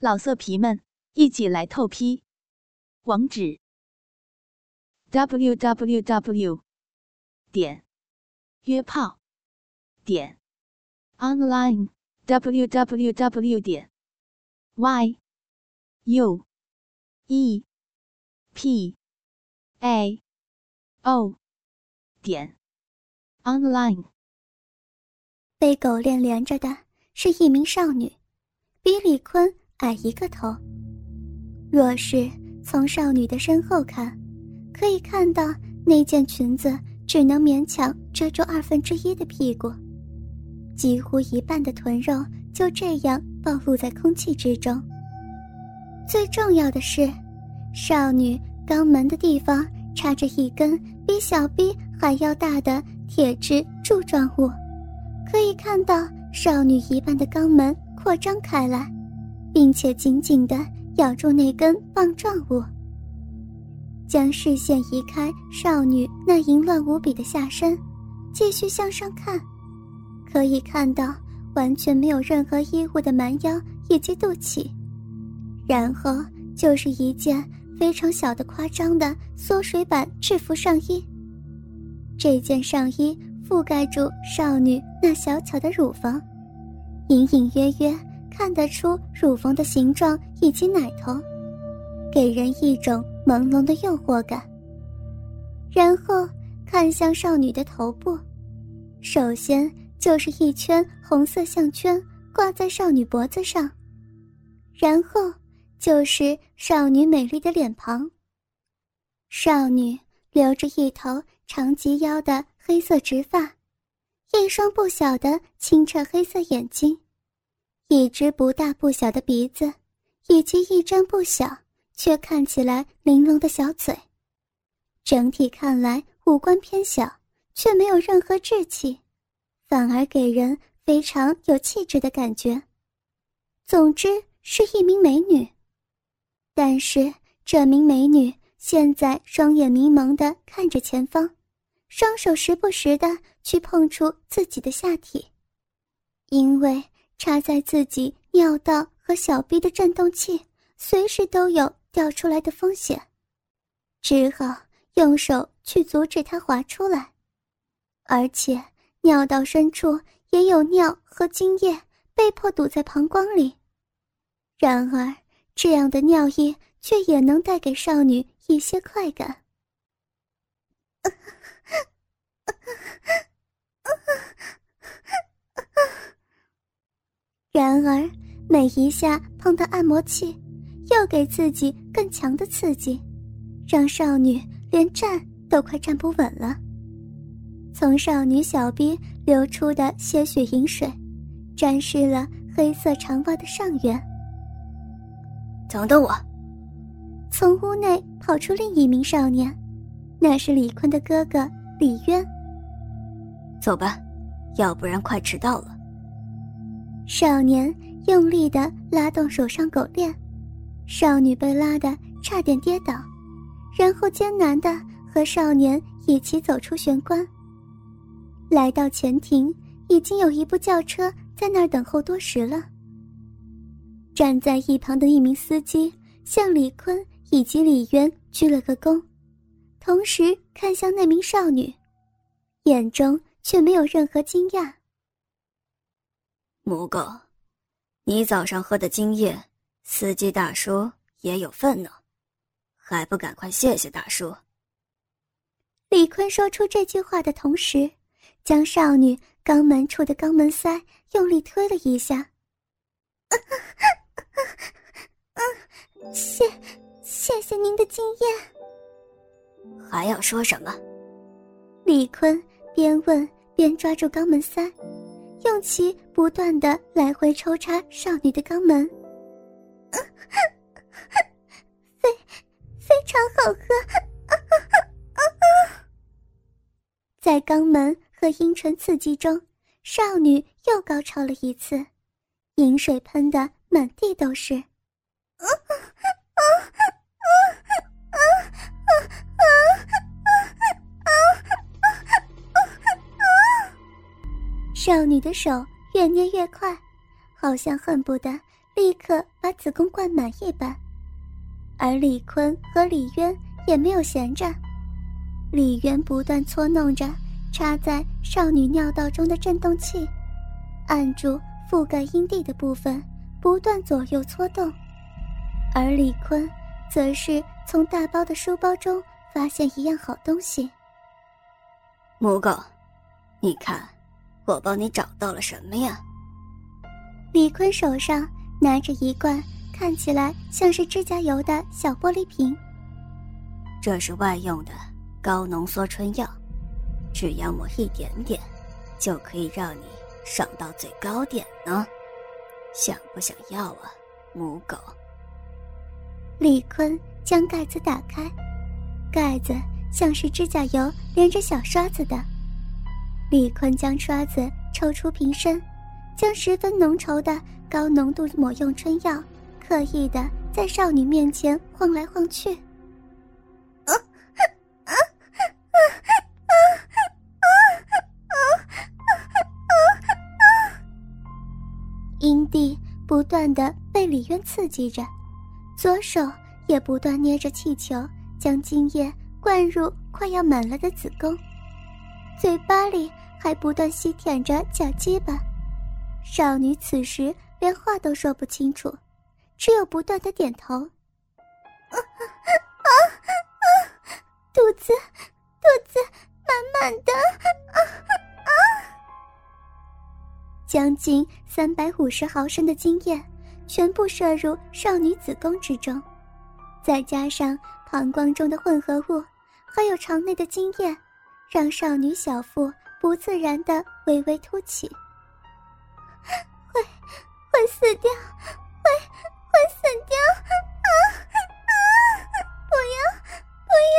老色皮们，一起来透批！网址：w w w 点约炮点 online w w w 点 y u e p a o 点 online。被狗链连着的是一名少女，比李坤。矮一个头。若是从少女的身后看，可以看到那件裙子只能勉强遮住二分之一的屁股，几乎一半的臀肉就这样暴露在空气之中。最重要的是，少女肛门的地方插着一根比小臂还要大的铁质柱状物，可以看到少女一半的肛门扩张开来。并且紧紧地咬住那根棒状物，将视线移开少女那淫乱无比的下身，继续向上看，可以看到完全没有任何衣物的蛮腰以及肚脐，然后就是一件非常小的、夸张的缩水版制服上衣。这件上衣覆盖住少女那小巧的乳房，隐隐约约。看得出乳房的形状以及奶头，给人一种朦胧的诱惑感。然后看向少女的头部，首先就是一圈红色项圈挂在少女脖子上，然后就是少女美丽的脸庞。少女留着一头长及腰的黑色直发，一双不小的清澈黑色眼睛。一只不大不小的鼻子，以及一张不小却看起来玲珑的小嘴，整体看来五官偏小，却没有任何稚气，反而给人非常有气质的感觉。总之是一名美女。但是这名美女现在双眼迷蒙的看着前方，双手时不时的去碰触自己的下体，因为。插在自己尿道和小臂的震动器，随时都有掉出来的风险，只好用手去阻止它滑出来。而且尿道深处也有尿和精液被迫堵在膀胱里，然而这样的尿液却也能带给少女一些快感。然而，每一下碰到按摩器，又给自己更强的刺激，让少女连站都快站不稳了。从少女小臂流出的些许饮水，沾湿了黑色长袜的上缘。等等我！从屋内跑出另一名少年，那是李坤的哥哥李渊。走吧，要不然快迟到了。少年用力的拉动手上狗链，少女被拉的差点跌倒，然后艰难的和少年一起走出玄关。来到前庭，已经有一部轿车在那儿等候多时了。站在一旁的一名司机向李坤以及李渊鞠了个躬，同时看向那名少女，眼中却没有任何惊讶。母狗，你早上喝的精液，司机大叔也有份呢，还不赶快谢谢大叔？李坤说出这句话的同时，将少女肛门处的肛门塞用力推了一下。谢，谢谢您的经验。还要说什么？李坤边问边抓住肛门塞。用其不断的来回抽插少女的肛门，非非常好喝。在肛门和阴唇刺激中，少女又高潮了一次，饮水喷的满地都是。少女的手越捏越快，好像恨不得立刻把子宫灌满一般。而李坤和李渊也没有闲着，李渊不断搓弄着插在少女尿道中的震动器，按住覆盖阴蒂的部分，不断左右搓动。而李坤则是从大包的书包中发现一样好东西。母狗，你看，我帮你找到了什么呀？李坤手上拿着一罐。看起来像是指甲油的小玻璃瓶。这是外用的高浓缩春药，只要抹一点点，就可以让你爽到最高点呢。想不想要啊，母狗？李坤将盖子打开，盖子像是指甲油连着小刷子的。李坤将刷子抽出瓶身，将十分浓稠的高浓度抹用春药刻意的在少女面前晃来晃去。阴蒂不断的被李渊刺激着，左手也不断捏着气球，将精液灌入快要满了的子宫，嘴巴里。还不断吸舔着假鸡巴。少女此时连话都说不清楚。只有不断的点头，啊啊啊！肚子，肚子满满的，啊啊！将近三百五十毫升的精液全部射入少女子宫之中，再加上膀胱中的混合物，还有肠内的精液，让少女小腹不自然的微微凸起，会会死掉，会。会死掉！啊啊！不要，不要！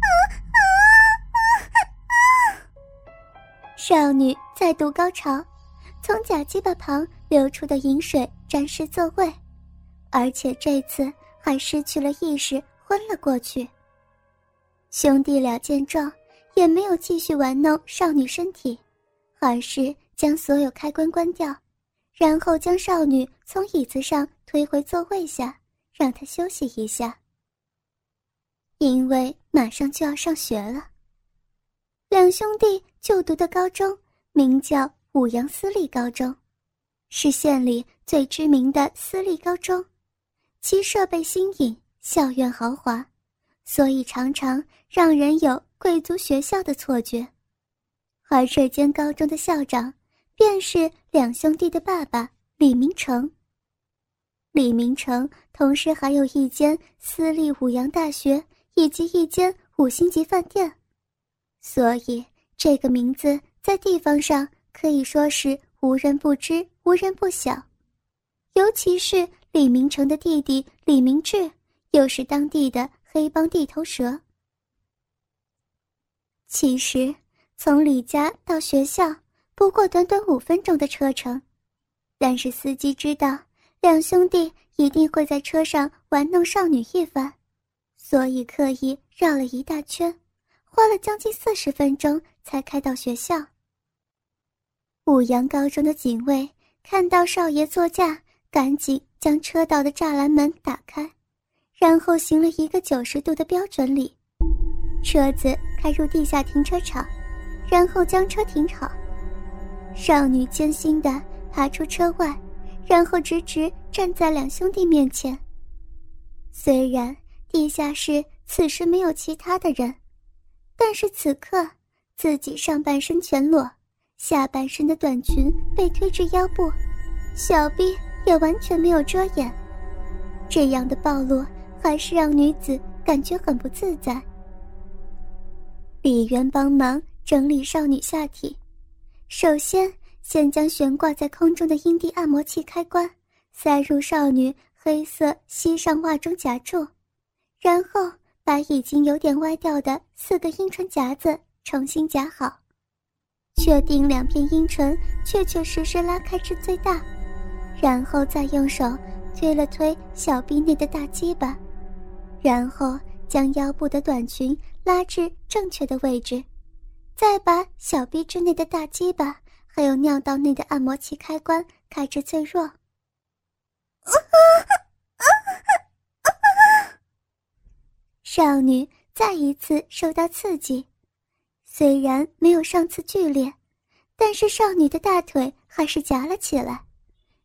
啊啊啊啊！少女再度高潮，从假鸡巴旁流出的饮水沾湿座位，而且这次还失去了意识，昏了过去。兄弟俩见状，也没有继续玩弄少女身体，而是将所有开关关掉。然后将少女从椅子上推回座位下，让她休息一下。因为马上就要上学了。两兄弟就读的高中名叫五羊私立高中，是县里最知名的私立高中，其设备新颖，校园豪华，所以常常让人有贵族学校的错觉。而这间高中的校长。便是两兄弟的爸爸李明成。李明成同时还有一间私立五羊大学以及一间五星级饭店，所以这个名字在地方上可以说是无人不知、无人不晓。尤其是李明成的弟弟李明志，又是当地的黑帮地头蛇。其实，从李家到学校。不过短短五分钟的车程，但是司机知道两兄弟一定会在车上玩弄少女一番，所以刻意绕了一大圈，花了将近四十分钟才开到学校。五羊高中的警卫看到少爷座驾，赶紧将车道的栅栏门打开，然后行了一个九十度的标准礼，车子开入地下停车场，然后将车停好。少女艰辛地爬出车外，然后直直站在两兄弟面前。虽然地下室此时没有其他的人，但是此刻自己上半身全裸，下半身的短裙被推至腰部，小臂也完全没有遮掩，这样的暴露还是让女子感觉很不自在。李渊帮忙整理少女下体。首先，先将悬挂在空中的阴蒂按摩器开关塞入少女黑色膝上袜中夹住，然后把已经有点歪掉的四个阴唇夹子重新夹好，确定两片阴唇确确实实拉开至最大，然后再用手推了推小臂内的大鸡巴，然后将腰部的短裙拉至正确的位置。再把小臂之内的大鸡巴，还有尿道内的按摩器开关开至最弱。少女再一次受到刺激，虽然没有上次剧烈，但是少女的大腿还是夹了起来，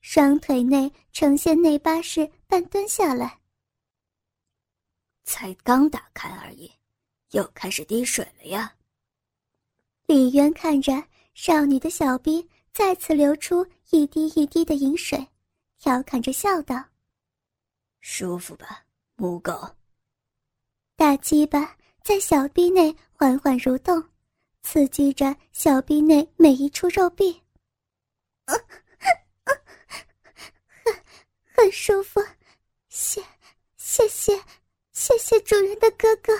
双腿内呈现内八式半蹲下来。才刚打开而已，又开始滴水了呀！李渊看着少女的小臂再次流出一滴一滴的饮水，调侃着笑道：“舒服吧，母狗。”大鸡巴在小臂内缓缓蠕动，刺激着小臂内每一处肉壁，很很舒服，谢谢谢谢谢主人的哥哥。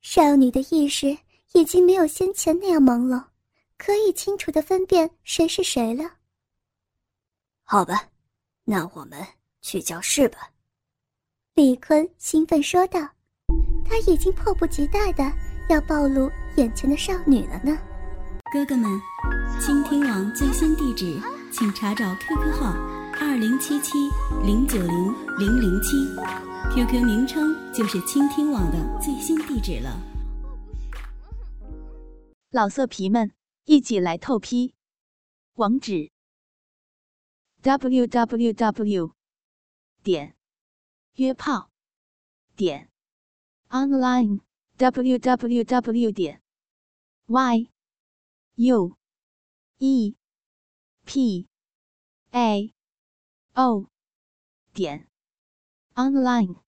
少女的意识已经没有先前那样朦胧，可以清楚的分辨谁是谁了。好吧，那我们去教室吧。李坤兴奋说道：“他已经迫不及待的要暴露眼前的少女了呢。”哥哥们，倾听网最新地址，请查找 QQ 号二零七七零九零零零七，QQ 名称就是倾听网的最新地址了。老色皮们，一起来透批，网址：www. 点。约炮点 online w w w 点 y u e p a o 点 online。